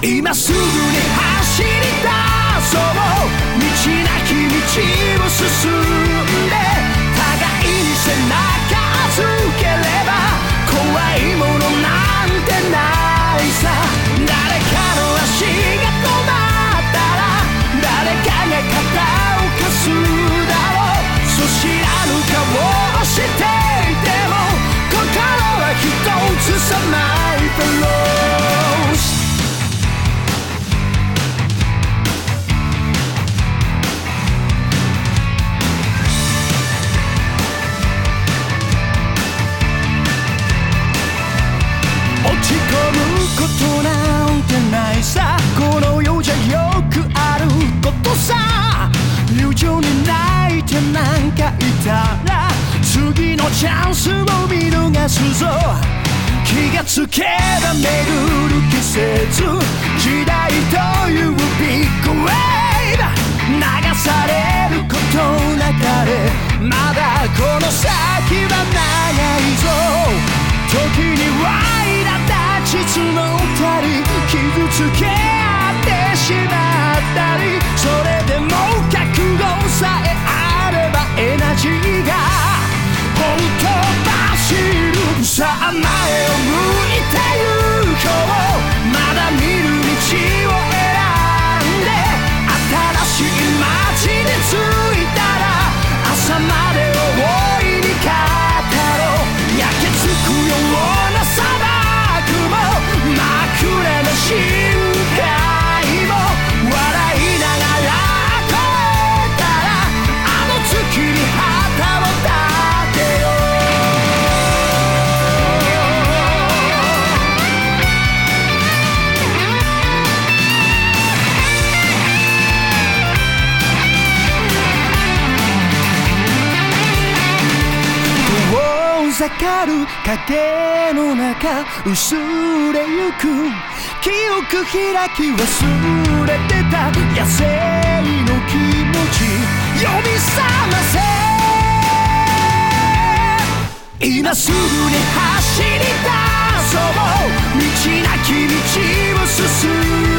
今すぐに走り出そう。道なき道を進んで互いに背中チャンスも見逃すぞ。気がつけば巡る季節時代というビッグウェイブ流されることなかれ。まだこの先は長いぞ。時にはいら立ち募ったり傷つけざかる影の中薄れゆく。記憶開き忘れてた。野生の気持ち。呼び覚ませ。今すぐに走り出そう。道なき道を進む。